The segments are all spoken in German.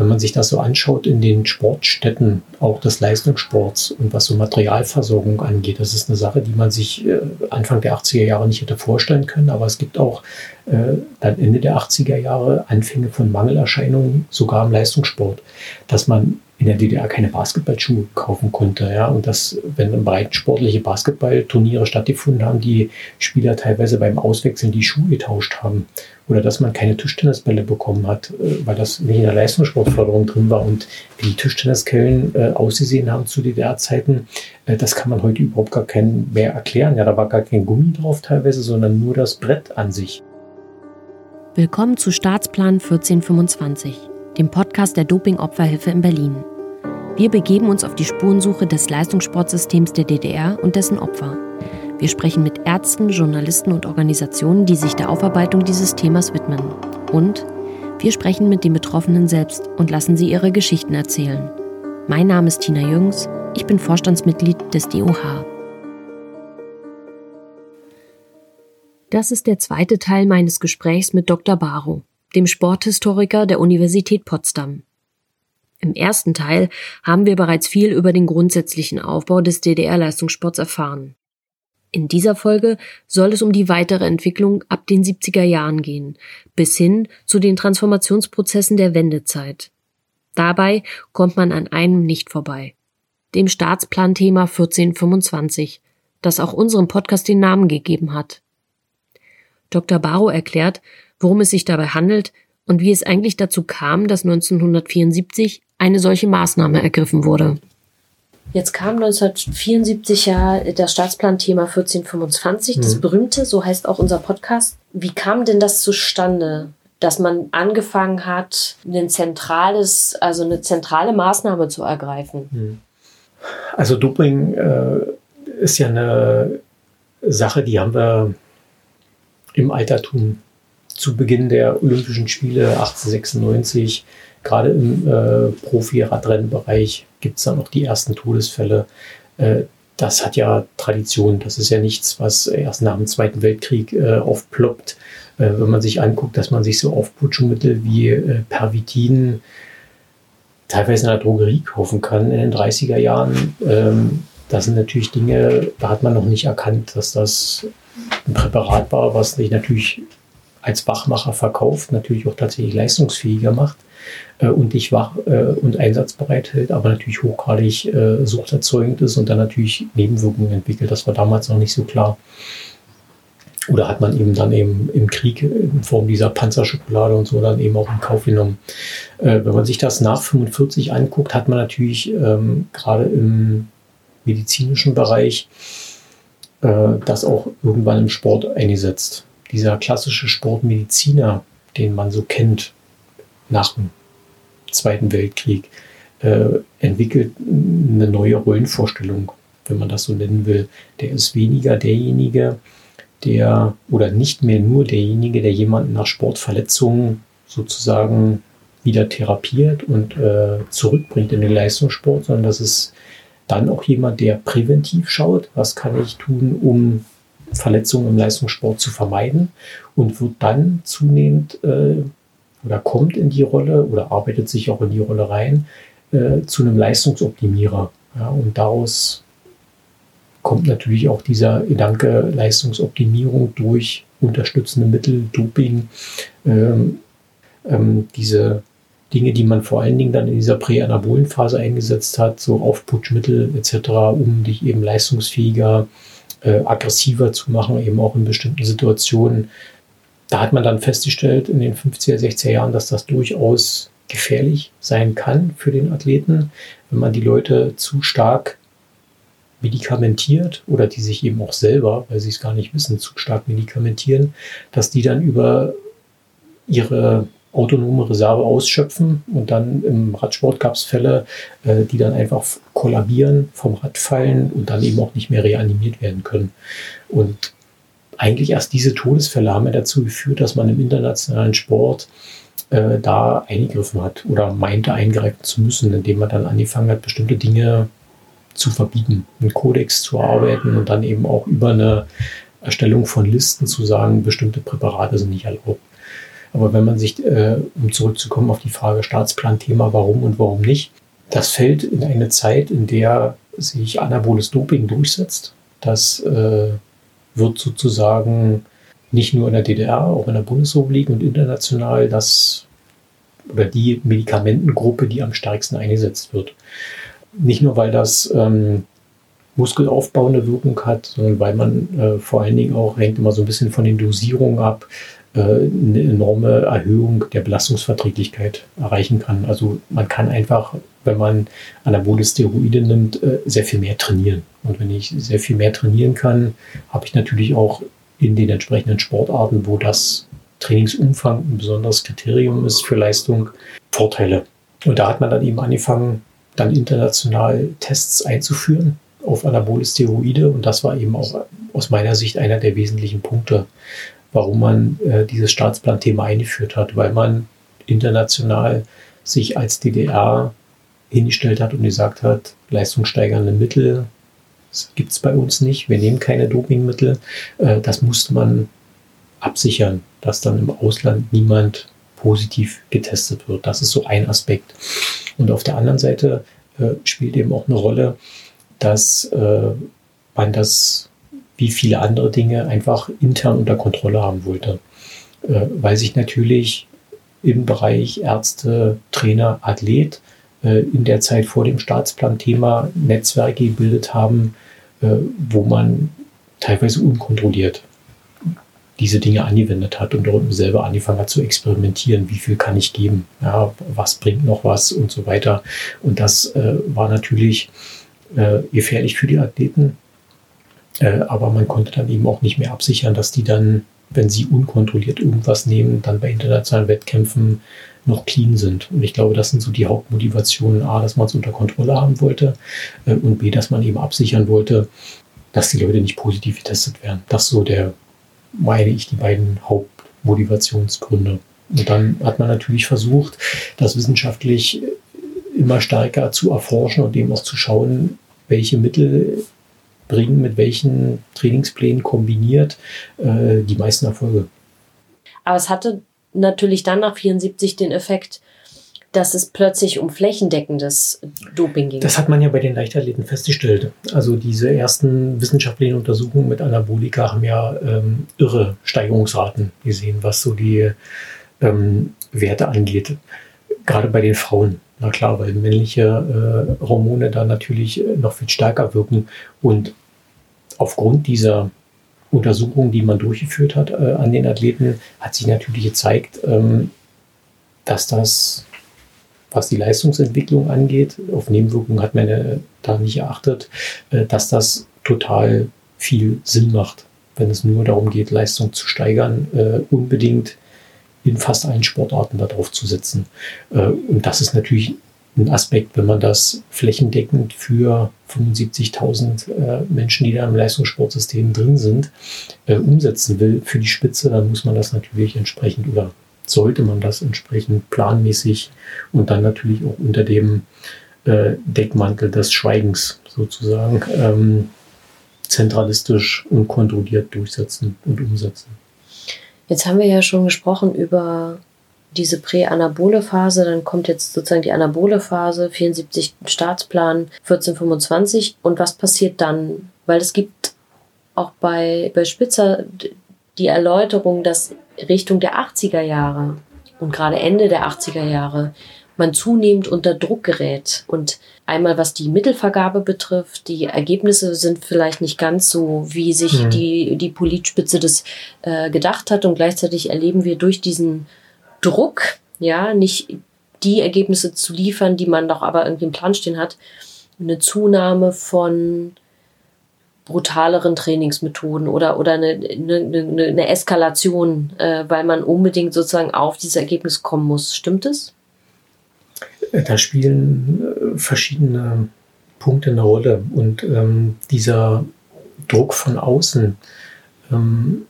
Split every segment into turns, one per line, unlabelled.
wenn man sich das so anschaut in den Sportstätten, auch des Leistungssports und was so Materialversorgung angeht, das ist eine Sache, die man sich äh, Anfang der 80er Jahre nicht hätte vorstellen können. Aber es gibt auch dann Ende der 80er Jahre Anfänge von Mangelerscheinungen, sogar im Leistungssport, dass man in der DDR keine Basketballschuhe kaufen konnte. Ja? Und dass, wenn breitensportliche Basketballturniere stattgefunden haben, die Spieler teilweise beim Auswechseln die Schuhe getauscht haben. Oder dass man keine Tischtennisbälle bekommen hat, äh, weil das nicht in der Leistungssportförderung drin war. Und wie die Tischtenniskellen äh, ausgesehen haben zu DDR-Zeiten, äh, das kann man heute überhaupt gar kein mehr erklären. Ja, da war gar kein Gummi drauf teilweise, sondern nur das Brett an sich.
Willkommen zu Staatsplan 1425 dem Podcast der Doping-Opferhilfe in Berlin. Wir begeben uns auf die Spurensuche des Leistungssportsystems der DDR und dessen Opfer. Wir sprechen mit Ärzten, Journalisten und Organisationen, die sich der Aufarbeitung dieses Themas widmen. Und wir sprechen mit den Betroffenen selbst und lassen sie ihre Geschichten erzählen. Mein Name ist Tina Jüngs, ich bin Vorstandsmitglied des DOH. Das ist der zweite Teil meines Gesprächs mit Dr. Baro dem Sporthistoriker der Universität Potsdam. Im ersten Teil haben wir bereits viel über den grundsätzlichen Aufbau des DDR-Leistungssports erfahren. In dieser Folge soll es um die weitere Entwicklung ab den 70er Jahren gehen, bis hin zu den Transformationsprozessen der Wendezeit. Dabei kommt man an einem nicht vorbei. Dem Staatsplanthema 1425, das auch unserem Podcast den Namen gegeben hat. Dr. Barrow erklärt, worum es sich dabei handelt und wie es eigentlich dazu kam, dass 1974 eine solche Maßnahme ergriffen wurde. Jetzt kam 1974 ja das Staatsplanthema 1425, mhm. das berühmte, so heißt auch unser Podcast. Wie kam denn das zustande, dass man angefangen hat, ein zentrales, also eine zentrale Maßnahme zu ergreifen? Mhm.
Also Doping äh, ist ja eine Sache, die haben wir im Altertum zu Beginn der Olympischen Spiele 1896, gerade im äh, Profi-Radrennbereich, gibt es dann noch die ersten Todesfälle. Äh, das hat ja Tradition. Das ist ja nichts, was erst nach dem Zweiten Weltkrieg äh, aufploppt. Äh, wenn man sich anguckt, dass man sich so Aufputschmittel wie äh, Pervitin teilweise in der Drogerie kaufen kann in den 30er Jahren. Ähm, das sind natürlich Dinge, da hat man noch nicht erkannt, dass das ein Präparat war, was sich natürlich als Wachmacher verkauft, natürlich auch tatsächlich leistungsfähiger macht äh, und dich wach äh, und einsatzbereit hält, aber natürlich hochgradig äh, suchterzeugend ist und dann natürlich Nebenwirkungen entwickelt. Das war damals noch nicht so klar. Oder hat man eben dann eben im Krieg in Form dieser Panzerschokolade und so dann eben auch in Kauf genommen. Äh, wenn man sich das nach 45 anguckt, hat man natürlich ähm, gerade im medizinischen Bereich äh, das auch irgendwann im Sport eingesetzt dieser klassische Sportmediziner, den man so kennt nach dem Zweiten Weltkrieg, äh, entwickelt eine neue Rollenvorstellung, wenn man das so nennen will. Der ist weniger derjenige, der oder nicht mehr nur derjenige, der jemanden nach Sportverletzungen sozusagen wieder therapiert und äh, zurückbringt in den Leistungssport, sondern das ist dann auch jemand, der präventiv schaut, was kann ich tun, um Verletzungen im Leistungssport zu vermeiden und wird dann zunehmend äh, oder kommt in die Rolle oder arbeitet sich auch in die Rolle rein äh, zu einem Leistungsoptimierer. Ja, und daraus kommt natürlich auch dieser Gedanke Leistungsoptimierung durch unterstützende Mittel, Doping, ähm, ähm, diese Dinge, die man vor allen Dingen dann in dieser präanabolen Phase eingesetzt hat, so Aufputschmittel etc., um dich eben leistungsfähiger äh, aggressiver zu machen, eben auch in bestimmten Situationen. Da hat man dann festgestellt in den 50er, 60er Jahren, dass das durchaus gefährlich sein kann für den Athleten, wenn man die Leute zu stark medikamentiert oder die sich eben auch selber, weil sie es gar nicht wissen, zu stark medikamentieren, dass die dann über ihre autonome Reserve ausschöpfen und dann im Radsport gab es Fälle, äh, die dann einfach kollabieren, vom Rad fallen und dann eben auch nicht mehr reanimiert werden können. Und eigentlich erst diese Todesfälle haben ja dazu geführt, dass man im internationalen Sport äh, da eingegriffen hat oder meinte eingreifen zu müssen, indem man dann angefangen hat, bestimmte Dinge zu verbieten, einen Kodex zu arbeiten und dann eben auch über eine Erstellung von Listen zu sagen, bestimmte Präparate sind nicht erlaubt. Aber wenn man sich, äh, um zurückzukommen auf die Frage Staatsplan-Thema, warum und warum nicht, das fällt in eine Zeit, in der sich anaboles Doping durchsetzt. Das äh, wird sozusagen nicht nur in der DDR, auch in der Bundesrepublik und international das oder die Medikamentengruppe, die am stärksten eingesetzt wird. Nicht nur, weil das ähm, muskelaufbauende Wirkung hat, sondern weil man äh, vor allen Dingen auch, hängt immer so ein bisschen von den Dosierungen ab, eine enorme Erhöhung der Belastungsverträglichkeit erreichen kann. Also man kann einfach, wenn man anabole Steroide nimmt, äh, sehr viel mehr trainieren. Und wenn ich sehr viel mehr trainieren kann, habe ich natürlich auch in den entsprechenden Sportarten, wo das Trainingsumfang ein besonderes Kriterium ist für Leistung, Vorteile. Und da hat man dann eben angefangen, dann international Tests einzuführen auf anabole Steroide. Und das war eben auch aus meiner Sicht einer der wesentlichen Punkte, warum man äh, dieses Staatsplan-Thema eingeführt hat, weil man international sich als DDR hingestellt hat und gesagt hat, leistungssteigernde Mittel gibt es bei uns nicht, wir nehmen keine Dopingmittel. Äh, das musste man absichern, dass dann im Ausland niemand positiv getestet wird. Das ist so ein Aspekt. Und auf der anderen Seite äh, spielt eben auch eine Rolle, dass äh, man das wie viele andere Dinge einfach intern unter Kontrolle haben wollte. Äh, weil sich natürlich im Bereich Ärzte, Trainer, Athlet äh, in der Zeit vor dem Staatsplan-Thema Netzwerke gebildet haben, äh, wo man teilweise unkontrolliert diese Dinge angewendet hat und dort selber angefangen hat zu experimentieren, wie viel kann ich geben, ja, was bringt noch was und so weiter. Und das äh, war natürlich äh, gefährlich für die Athleten, äh, aber man konnte dann eben auch nicht mehr absichern, dass die dann, wenn sie unkontrolliert irgendwas nehmen, dann bei internationalen Wettkämpfen noch clean sind. Und ich glaube, das sind so die Hauptmotivationen. A, dass man es unter Kontrolle haben wollte äh, und B, dass man eben absichern wollte, dass die Leute nicht positiv getestet werden. Das so der, meine ich, die beiden Hauptmotivationsgründe. Und dann hat man natürlich versucht, das wissenschaftlich immer stärker zu erforschen und eben auch zu schauen, welche Mittel bringen, mit welchen Trainingsplänen kombiniert, äh, die meisten Erfolge.
Aber es hatte natürlich dann nach 74 den Effekt, dass es plötzlich um flächendeckendes Doping ging.
Das hat man ja bei den Leichtathleten festgestellt. Also diese ersten wissenschaftlichen Untersuchungen mit Anabolika haben ja ähm, irre Steigerungsraten gesehen, was so die ähm, Werte angeht. Gerade bei den Frauen. Na klar, weil männliche äh, Hormone da natürlich noch viel stärker wirken. Und aufgrund dieser Untersuchungen, die man durchgeführt hat äh, an den Athleten, hat sich natürlich gezeigt, ähm, dass das, was die Leistungsentwicklung angeht, auf Nebenwirkungen hat man äh, da nicht erachtet, äh, dass das total viel Sinn macht, wenn es nur darum geht, Leistung zu steigern, äh, unbedingt in fast allen Sportarten darauf zu setzen. Äh, und das ist natürlich ein Aspekt, wenn man das flächendeckend für 75.000 äh, Menschen, die da im Leistungssportsystem drin sind, äh, umsetzen will für die Spitze, dann muss man das natürlich entsprechend oder sollte man das entsprechend planmäßig und dann natürlich auch unter dem äh, Deckmantel des Schweigens sozusagen ähm, zentralistisch und kontrolliert durchsetzen und umsetzen.
Jetzt haben wir ja schon gesprochen über diese präanabole Phase, dann kommt jetzt sozusagen die anabole Phase, 74 Staatsplan, 1425 und was passiert dann? Weil es gibt auch bei, bei Spitzer die Erläuterung, dass Richtung der 80er Jahre und gerade Ende der 80er Jahre man zunehmend unter Druck gerät. Und einmal was die Mittelvergabe betrifft, die Ergebnisse sind vielleicht nicht ganz so, wie sich mhm. die, die Politspitze das äh, gedacht hat. Und gleichzeitig erleben wir durch diesen Druck, ja, nicht die Ergebnisse zu liefern, die man doch aber irgendwie im Plan stehen hat, eine Zunahme von brutaleren Trainingsmethoden oder, oder eine, eine, eine Eskalation, äh, weil man unbedingt sozusagen auf dieses Ergebnis kommen muss. Stimmt es?
Da spielen äh, verschiedene Punkte eine Rolle und ähm, dieser Druck von außen ähm,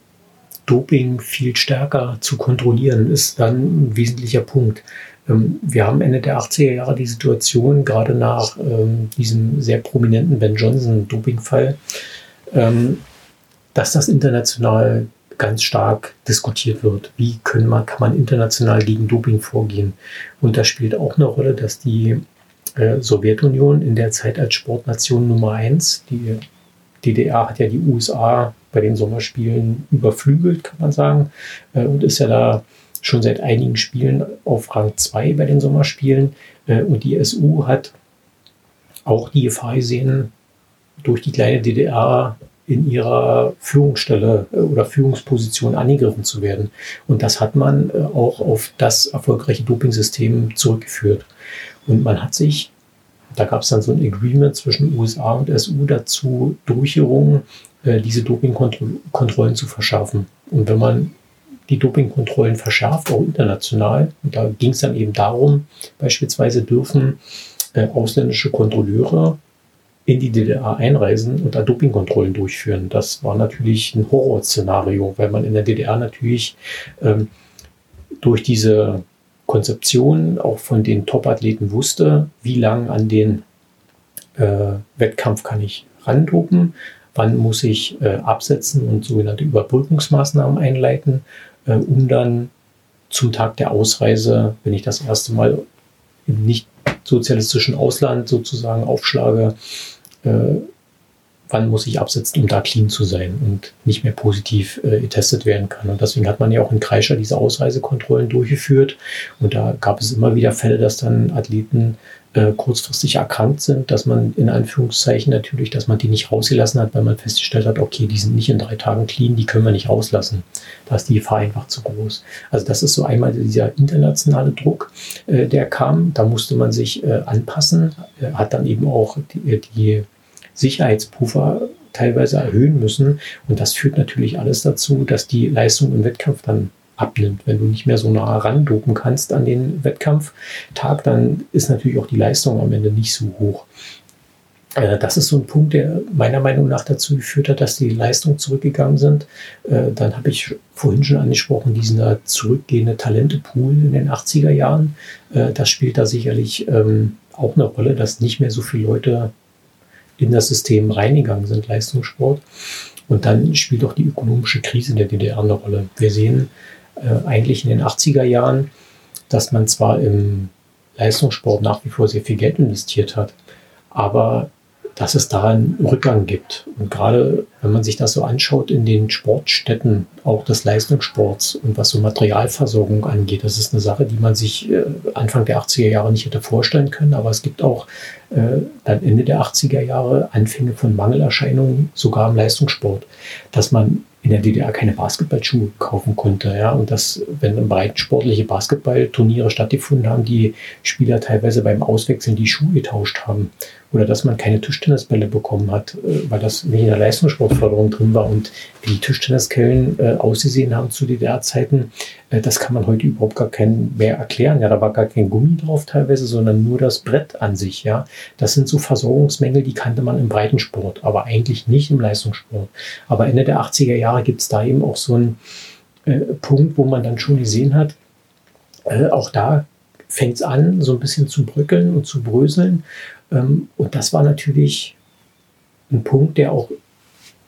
Doping viel stärker zu kontrollieren, ist dann ein wesentlicher Punkt. Ähm, wir haben Ende der 80er Jahre die Situation, gerade nach ähm, diesem sehr prominenten Ben Johnson Dopingfall, ähm, dass das international ganz stark diskutiert wird. Wie können man, kann man international gegen Doping vorgehen? Und da spielt auch eine Rolle, dass die äh, Sowjetunion in der Zeit als Sportnation Nummer eins, die DDR hat ja die USA bei den Sommerspielen überflügelt, kann man sagen, äh, und ist ja da schon seit einigen Spielen auf Rang 2 bei den Sommerspielen. Äh, und die SU hat auch die Gefahr gesehen, durch die kleine DDR in ihrer Führungsstelle äh, oder Führungsposition angegriffen zu werden. Und das hat man auch auf das erfolgreiche Dopingsystem zurückgeführt. Und man hat sich, da gab es dann so ein Agreement zwischen USA und SU dazu durchgerungen, äh, diese Dopingkontrollen zu verschärfen. Und wenn man die Dopingkontrollen verschärft, auch international, und da ging es dann eben darum, beispielsweise dürfen ausländische Kontrolleure in die DDR einreisen und da Dopingkontrollen durchführen. Das war natürlich ein Horrorszenario, weil man in der DDR natürlich ähm, durch diese Konzeption auch von den Top-Athleten wusste, wie lang an den äh, Wettkampf kann ich randopen, wann muss ich äh, absetzen und sogenannte Überbrückungsmaßnahmen einleiten, äh, um dann zum Tag der Ausreise, wenn ich das erste Mal im nicht sozialistischen Ausland sozusagen aufschlage, äh, wann muss ich absetzen, um da clean zu sein und nicht mehr positiv äh, getestet werden kann. Und deswegen hat man ja auch in Kreischer diese Ausreisekontrollen durchgeführt. Und da gab es immer wieder Fälle, dass dann Athleten äh, kurzfristig erkrankt sind, dass man in Anführungszeichen natürlich, dass man die nicht rausgelassen hat, weil man festgestellt hat, okay, die sind nicht in drei Tagen clean, die können wir nicht rauslassen. Da ist die Gefahr einfach zu groß. Also das ist so einmal dieser internationale Druck, äh, der kam. Da musste man sich äh, anpassen, äh, hat dann eben auch die, die Sicherheitspuffer teilweise erhöhen müssen. Und das führt natürlich alles dazu, dass die Leistung im Wettkampf dann abnimmt. Wenn du nicht mehr so nah randopen kannst an den Wettkampftag, dann ist natürlich auch die Leistung am Ende nicht so hoch. Äh, das ist so ein Punkt, der meiner Meinung nach dazu geführt hat, dass die Leistungen zurückgegangen sind. Äh, dann habe ich vorhin schon angesprochen, dieser zurückgehende Talentepool in den 80er Jahren. Äh, das spielt da sicherlich ähm, auch eine Rolle, dass nicht mehr so viele Leute in das System reingegangen sind, Leistungssport. Und dann spielt auch die ökonomische Krise in der DDR eine Rolle. Wir sehen äh, eigentlich in den 80er Jahren, dass man zwar im Leistungssport nach wie vor sehr viel Geld investiert hat, aber dass es da einen Rückgang gibt. Und gerade wenn man sich das so anschaut in den Sportstätten, auch des Leistungssports und was so Materialversorgung angeht, das ist eine Sache, die man sich äh, Anfang der 80er Jahre nicht hätte vorstellen können. Aber es gibt auch äh, dann Ende der 80er Jahre Anfänge von Mangelerscheinungen, sogar im Leistungssport, dass man in der DDR keine Basketballschuhe kaufen konnte. Ja? Und dass, wenn breitensportliche Basketballturniere stattgefunden haben, die Spieler teilweise beim Auswechseln die Schuhe getauscht haben. Oder dass man keine Tischtennisbälle bekommen hat, äh, weil das nicht in der Leistungssportförderung drin war. Und wie die Tischtenniskellen äh, ausgesehen haben zu DDR-Zeiten, äh, das kann man heute überhaupt gar kein mehr erklären. Ja, da war gar kein Gummi drauf teilweise, sondern nur das Brett an sich. Ja, das sind so Versorgungsmängel, die kannte man im Breitensport, aber eigentlich nicht im Leistungssport. Aber Ende der 80er Jahre gibt es da eben auch so einen äh, Punkt, wo man dann schon gesehen hat, äh, auch da fängt es an, so ein bisschen zu bröckeln und zu bröseln. Ähm, und das war natürlich ein Punkt, der auch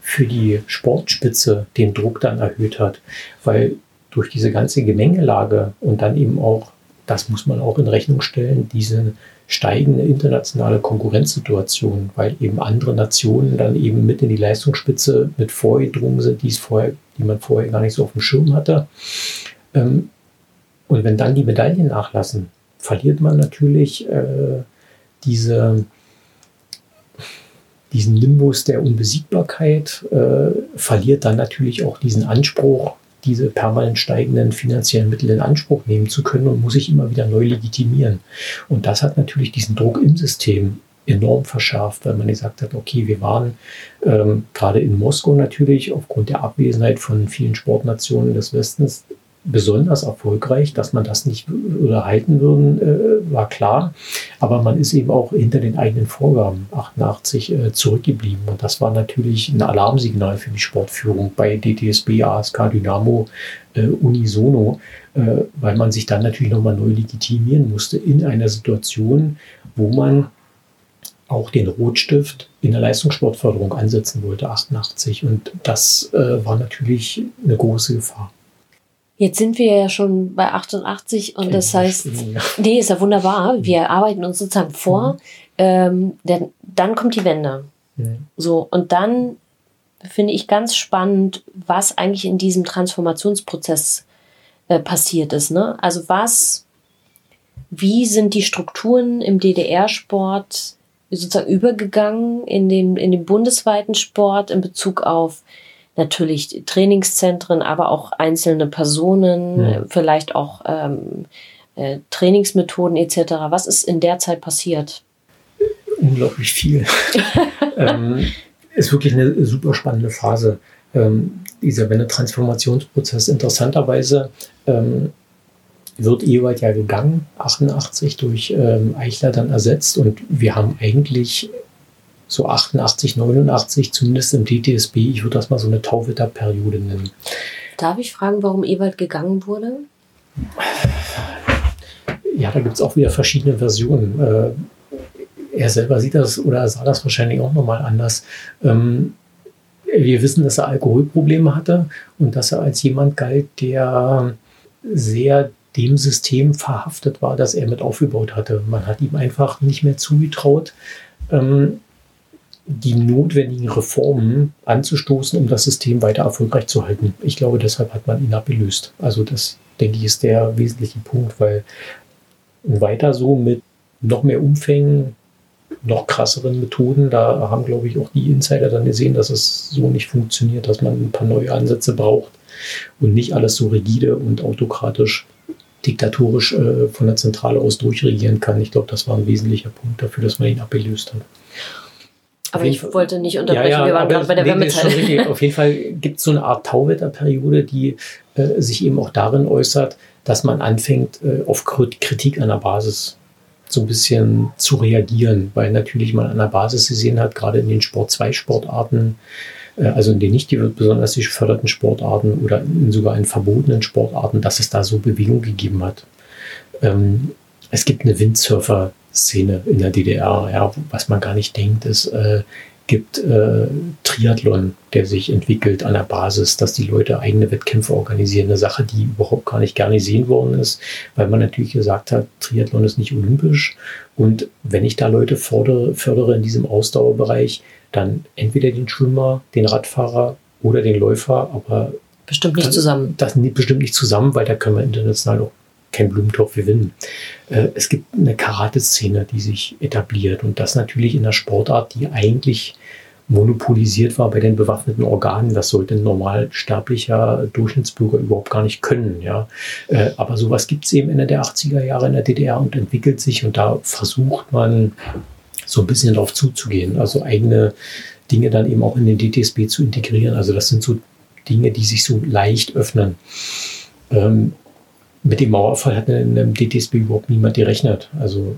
für die Sportspitze den Druck dann erhöht hat, weil durch diese ganze Gemengelage und dann eben auch, das muss man auch in Rechnung stellen, diese steigende internationale Konkurrenzsituation, weil eben andere Nationen dann eben mit in die Leistungsspitze mit vorgedrungen sind, die, es vorher, die man vorher gar nicht so auf dem Schirm hatte. Ähm, und wenn dann die Medaillen nachlassen, verliert man natürlich äh, diese, diesen Nimbus der Unbesiegbarkeit, äh, verliert dann natürlich auch diesen Anspruch, diese permanent steigenden finanziellen Mittel in Anspruch nehmen zu können und muss sich immer wieder neu legitimieren. Und das hat natürlich diesen Druck im System enorm verschärft, weil man gesagt hat, okay, wir waren ähm, gerade in Moskau natürlich aufgrund der Abwesenheit von vielen Sportnationen des Westens besonders erfolgreich. Dass man das nicht halten würden, äh, war klar. Aber man ist eben auch hinter den eigenen Vorgaben 88 äh, zurückgeblieben. Und das war natürlich ein Alarmsignal für die Sportführung bei DTSB, ASK, Dynamo, äh, unisono, weil man sich dann natürlich nochmal neu legitimieren musste in einer Situation, wo man auch den Rotstift in der Leistungssportförderung ansetzen wollte, 88. Und das war natürlich eine große Gefahr.
Jetzt sind wir ja schon bei 88 und das heißt, nee, ist ja wunderbar. Wir arbeiten uns sozusagen vor. Mhm. Ähm, denn dann kommt die Wende. Mhm. So, und dann finde ich ganz spannend, was eigentlich in diesem Transformationsprozess äh, passiert ist. Ne? Also was, wie sind die Strukturen im DDR-Sport sozusagen übergegangen in den, in den bundesweiten Sport in Bezug auf natürlich Trainingszentren, aber auch einzelne Personen, ja. vielleicht auch ähm, äh, Trainingsmethoden etc. Was ist in der Zeit passiert?
Unglaublich viel. ähm, ist wirklich eine super spannende Phase. Ähm, dieser Wende-Transformationsprozess interessanterweise ähm, wird Ewald ja gegangen, 88 durch ähm, Eichler dann ersetzt und wir haben eigentlich so 88, 89, zumindest im DTSB, ich würde das mal so eine Tauwetterperiode nennen.
Darf ich fragen, warum Ewald gegangen wurde?
Ja, da gibt es auch wieder verschiedene Versionen. Äh, er selber sieht das oder sah das wahrscheinlich auch nochmal anders. Ähm, wir wissen, dass er Alkoholprobleme hatte und dass er als jemand galt, der sehr dem System verhaftet war, das er mit aufgebaut hatte. Man hat ihm einfach nicht mehr zugetraut, ähm, die notwendigen Reformen anzustoßen, um das System weiter erfolgreich zu halten. Ich glaube, deshalb hat man ihn abgelöst. Also das, denke ich, ist der wesentliche Punkt, weil weiter so mit noch mehr Umfängen, noch krasseren Methoden, da haben, glaube ich, auch die Insider dann gesehen, dass es so nicht funktioniert, dass man ein paar neue Ansätze braucht und nicht alles so rigide und autokratisch diktatorisch äh, von der Zentrale aus durchregieren kann. Ich glaube, das war ein wesentlicher Punkt dafür, dass man ihn abgelöst hat.
Aber ich wollte nicht unterbrechen, ja, ja, wir waren gerade bei der nee,
Wärmezeit. Auf jeden Fall gibt es so eine Art Tauwetterperiode, die äh, sich eben auch darin äußert, dass man anfängt, äh, auf Kritik an der Basis so ein bisschen zu reagieren, weil natürlich man an der Basis gesehen hat, gerade in den Sport-2-Sportarten, äh, also in den nicht besonders geförderten Sportarten oder in sogar in verbotenen Sportarten, dass es da so Bewegung gegeben hat. Ähm, es gibt eine Windsurfer- Szene in der DDR. Ja, was man gar nicht denkt, es äh, gibt äh, Triathlon, der sich entwickelt an der Basis, dass die Leute eigene Wettkämpfe organisieren. Eine Sache, die überhaupt gar nicht gerne gesehen worden ist, weil man natürlich gesagt hat, Triathlon ist nicht olympisch. Und wenn ich da Leute fördere, fördere in diesem Ausdauerbereich, dann entweder den Schwimmer, den Radfahrer oder den Läufer, aber
bestimmt nicht zusammen.
Das bestimmt nicht zusammen, weil da können wir international auch kein Blumentopf gewinnen. Äh, es gibt eine Karate-Szene, die sich etabliert und das natürlich in einer Sportart, die eigentlich monopolisiert war bei den bewaffneten Organen. Das sollte ein normal sterblicher Durchschnittsbürger überhaupt gar nicht können. Ja. Äh, aber sowas gibt es eben Ende der 80er Jahre in der DDR und entwickelt sich und da versucht man so ein bisschen darauf zuzugehen. Also eigene Dinge dann eben auch in den DTSB zu integrieren. Also das sind so Dinge, die sich so leicht öffnen. Ähm, mit dem Mauerfall hat in dem DTSB überhaupt niemand gerechnet. Also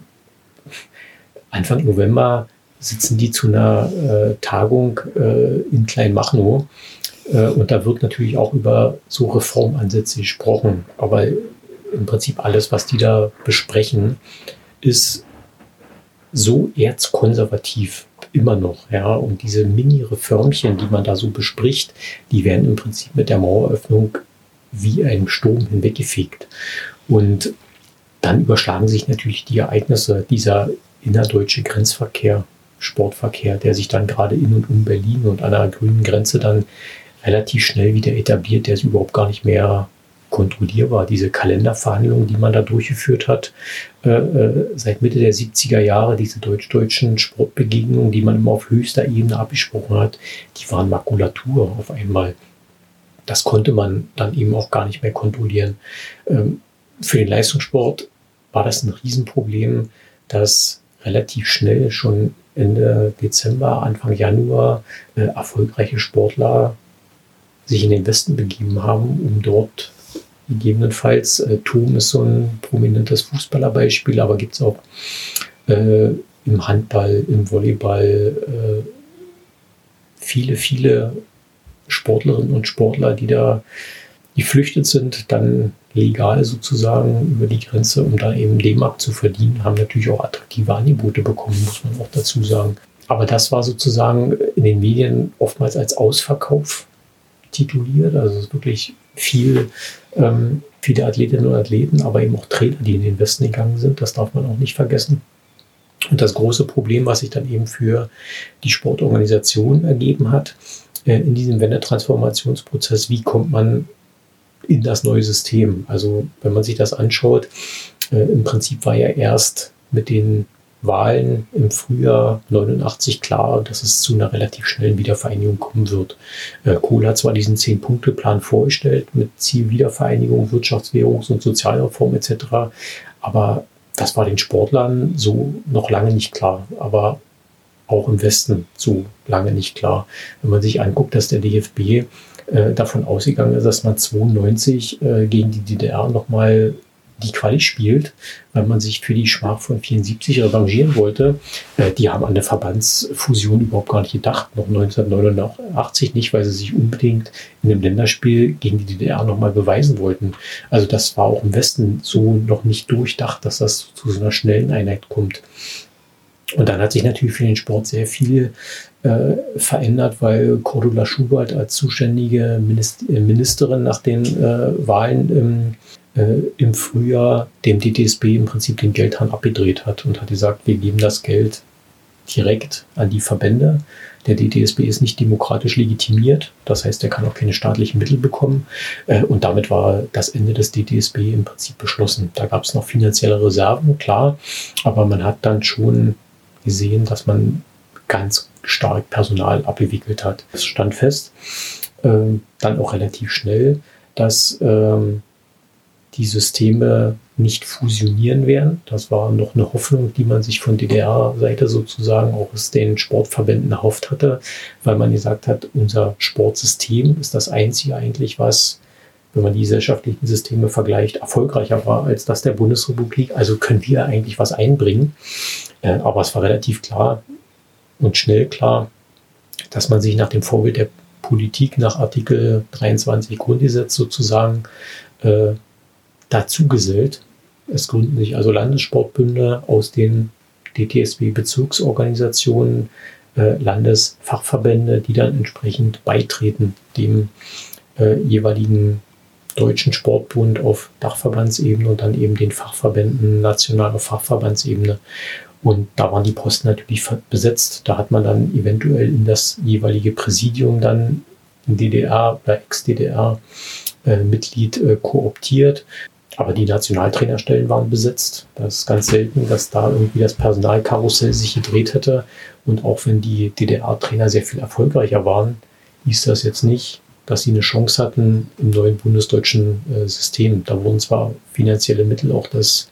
Anfang November sitzen die zu einer äh, Tagung äh, in Kleinmachnow äh, und da wird natürlich auch über so Reformansätze gesprochen. Aber im Prinzip alles, was die da besprechen, ist so erzkonservativ immer noch. Ja? Und diese Mini-Reformchen, die man da so bespricht, die werden im Prinzip mit der Maueröffnung wie ein Sturm hinweggefegt. Und dann überschlagen sich natürlich die Ereignisse dieser innerdeutsche Grenzverkehr, Sportverkehr, der sich dann gerade in und um Berlin und an der grünen Grenze dann relativ schnell wieder etabliert, der ist überhaupt gar nicht mehr kontrollierbar. Diese Kalenderverhandlungen, die man da durchgeführt hat, äh, äh seit Mitte der 70er Jahre, diese deutsch-deutschen Sportbegegnungen, die man immer auf höchster Ebene abgesprochen hat, die waren Makulatur auf einmal das konnte man dann eben auch gar nicht mehr kontrollieren. Ähm, für den Leistungssport war das ein Riesenproblem, dass relativ schnell schon Ende Dezember, Anfang Januar äh, erfolgreiche Sportler sich in den Westen begeben haben, um dort gegebenenfalls, äh, Thom ist so ein prominentes Fußballerbeispiel, aber gibt es auch äh, im Handball, im Volleyball äh, viele, viele Sportlerinnen und Sportler, die da geflüchtet sind, dann legal sozusagen über die Grenze, um da eben D-Mark zu verdienen, haben natürlich auch attraktive Angebote bekommen, muss man auch dazu sagen. Aber das war sozusagen in den Medien oftmals als Ausverkauf tituliert. Also wirklich viel, ähm, viele Athletinnen und Athleten, aber eben auch Trainer, die in den Westen gegangen sind. Das darf man auch nicht vergessen. Und das große Problem, was sich dann eben für die Sportorganisation ergeben hat, in diesem Wendetransformationsprozess, wie kommt man in das neue System? Also wenn man sich das anschaut, äh, im Prinzip war ja erst mit den Wahlen im Frühjahr 89 klar, dass es zu einer relativ schnellen Wiedervereinigung kommen wird. Äh, Kohl hat zwar diesen Zehn-Punkte-Plan vorgestellt mit Ziel Wiedervereinigung, Wirtschafts-, Währungs- und Sozialreform etc., aber das war den Sportlern so noch lange nicht klar, aber auch im Westen so lange nicht klar. Wenn man sich anguckt, dass der DFB äh, davon ausgegangen ist, dass man 92 äh, gegen die DDR nochmal die Quali spielt, weil man sich für die Schmach von 74 revanchieren wollte. Äh, die haben an eine Verbandsfusion überhaupt gar nicht gedacht, noch 1989 nicht, weil sie sich unbedingt in einem Länderspiel gegen die DDR nochmal beweisen wollten. Also das war auch im Westen so noch nicht durchdacht, dass das zu so einer schnellen Einheit kommt. Und dann hat sich natürlich für den Sport sehr viel äh, verändert, weil Cordula Schubert als zuständige Ministerin nach den äh, Wahlen im äh, im Frühjahr dem DTSB im Prinzip den Geldhahn abgedreht hat und hat gesagt, wir geben das Geld direkt an die Verbände. Der DTSB ist nicht demokratisch legitimiert, das heißt, er kann auch keine staatlichen Mittel bekommen. Äh, und damit war das Ende des DTSB im Prinzip beschlossen. Da gab es noch finanzielle Reserven, klar, aber man hat dann schon gesehen, dass man ganz stark Personal abgewickelt hat. Es stand fest, äh, dann auch relativ schnell, dass ähm, die Systeme nicht fusionieren werden. Das war noch eine Hoffnung, die man sich von DDR-Seite sozusagen auch aus den Sportverbänden erhofft hatte, weil man gesagt hat, unser Sportsystem ist das einzige eigentlich, was, wenn man die gesellschaftlichen Systeme vergleicht, erfolgreicher war als das der Bundesrepublik. Also können wir eigentlich was einbringen. Äh, aber es war relativ klar und schnell klar, dass man sich nach dem Vorbild der Politik nach Artikel 23 Grundgesetz sozusagen äh, dazu gesellt. Es gründen sich also Landessportbünde aus den DTSB-Bezirksorganisationen, äh, Landesfachverbände, die dann entsprechend beitreten dem äh, jeweiligen deutschen Sportbund auf Dachverbandsebene und dann eben den Fachverbänden nationaler Fachverbandsebene. Und da waren die Posten natürlich besetzt. Da hat man dann eventuell in das jeweilige Präsidium dann in DDR oder Ex-DDR äh, äh, kooptiert. Aber die Nationaltrainerstellen waren besetzt. Das ist ganz selten, dass da irgendwie das Personalkarussell sich gedreht hätte. Und auch wenn die DDR-Trainer sehr viel erfolgreicher waren, hieß das jetzt nicht, dass sie eine Chance hatten im neuen bundesdeutschen äh, System. Da wurden zwar finanzielle Mittel auch des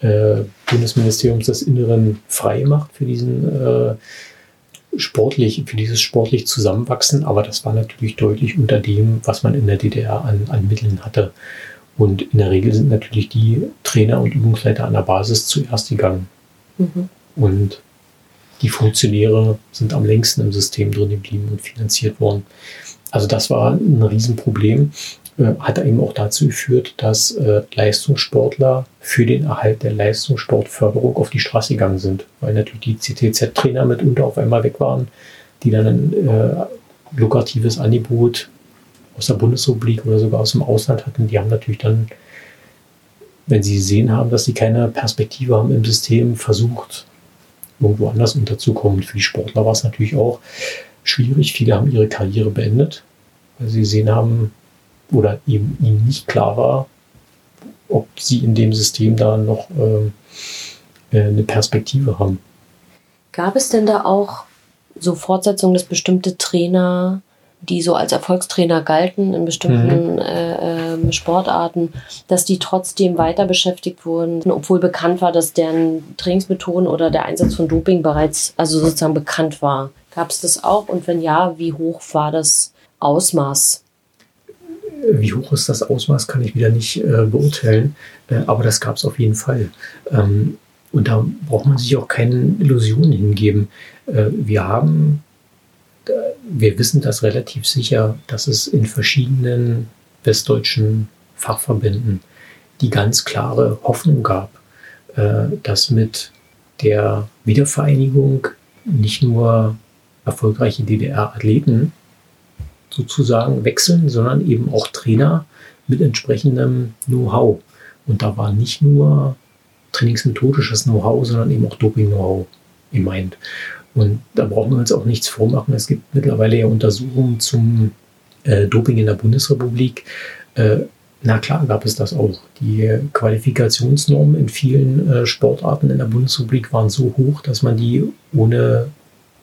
äh, Bundesministeriums des Inneren freigemacht für diesen äh, sportlich, für dieses sportlich Zusammenwachsen, aber das war natürlich deutlich unter dem, was man in der DDR an, an Mitteln hatte. Und in der Regel sind natürlich die Trainer und Übungsleiter an der Basis zuerst gegangen. Mhm. Und die Funktionäre sind am längsten im System drin geblieben und finanziert worden. Also das war ein Riesenproblem. Hat eben auch dazu geführt, dass äh, Leistungssportler für den Erhalt der Leistungssportförderung auf die Straße gegangen sind, weil natürlich die CTZ-Trainer mitunter auf einmal weg waren, die dann ein äh, lukratives Angebot aus der Bundesrepublik oder sogar aus dem Ausland hatten, die haben natürlich dann, wenn sie gesehen haben, dass sie keine Perspektive haben im System, versucht, irgendwo anders unterzukommen. Für die Sportler war es natürlich auch schwierig. Viele haben ihre Karriere beendet, weil sie gesehen haben oder eben ihnen nicht klar war, ob sie in dem System da noch äh, eine Perspektive haben.
Gab es denn da auch so Fortsetzungen, dass bestimmte Trainer die so als Erfolgstrainer galten in bestimmten mhm. äh, äh, Sportarten, dass die trotzdem weiter beschäftigt wurden, obwohl bekannt war, dass deren Trainingsmethoden oder der Einsatz von Doping bereits, also sozusagen bekannt war. Gab es das auch? Und wenn ja, wie hoch war das Ausmaß?
Wie hoch ist das Ausmaß, kann ich wieder nicht äh, beurteilen, äh, aber das gab es auf jeden Fall. Ähm, und da braucht man sich auch keine Illusionen hingeben. Äh, wir haben wir wissen das relativ sicher, dass es in verschiedenen westdeutschen Fachverbänden die ganz klare Hoffnung gab, äh, dass mit der Wiedervereinigung nicht nur erfolgreiche DDR-Athleten sozusagen wechseln, sondern eben auch Trainer mit entsprechendem Know-how. Und da war nicht nur trainingsmethodisches Know-how, sondern eben auch Doping-Know-how gemeint. Und da brauchen wir uns auch nichts vormachen. Es gibt mittlerweile ja Untersuchungen zum äh, Doping in der Bundesrepublik. Äh, na klar gab es das auch. Die Qualifikationsnormen in vielen äh, Sportarten in der Bundesrepublik waren so hoch, dass man die ohne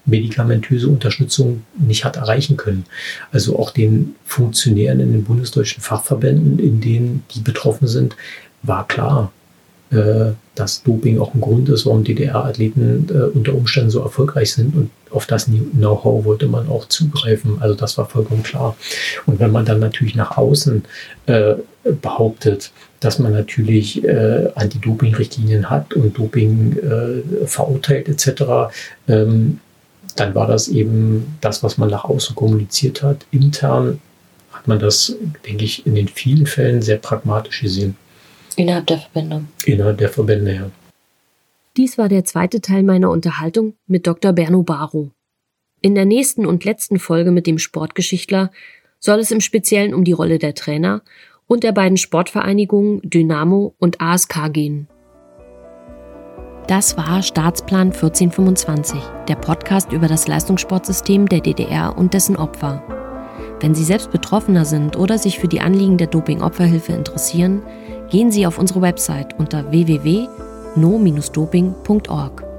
medikamentöse Unterstützung nicht hat erreichen können. Also auch den Funktionären in den bundesdeutschen Fachverbänden, in denen die betroffen sind, war klar, äh, dass Doping auch ein Grund ist, warum DDR-Athleten äh, unter Umständen so erfolgreich sind. Und auf das Know-how wollte man auch zugreifen. Also das war vollkommen klar. Und wenn man dann natürlich nach außen äh, behauptet, dass man natürlich äh, Anti-Doping-Richtlinien hat und Doping äh, verurteilt etc., ähm, dann war das eben das, was man nach außen kommuniziert hat. Intern hat man das, denke ich, in den vielen Fällen sehr pragmatisch gesehen.
Innerhalb der Verbände.
Innerhalb der Verbände, ja.
Dies war der zweite Teil meiner Unterhaltung mit Dr. Berno Baro. In der nächsten und letzten Folge mit dem Sportgeschichtler soll es im Speziellen um die Rolle der Trainer und der beiden Sportvereinigungen Dynamo und ASK gehen. Das war Staatsplan 1425, der Podcast über das Leistungssportsystem der DDR und dessen Opfer. Wenn Sie selbst Betroffener sind oder sich für die Anliegen der Doping-Opferhilfe interessieren, gehen Sie auf unsere Website unter www.no-doping.org.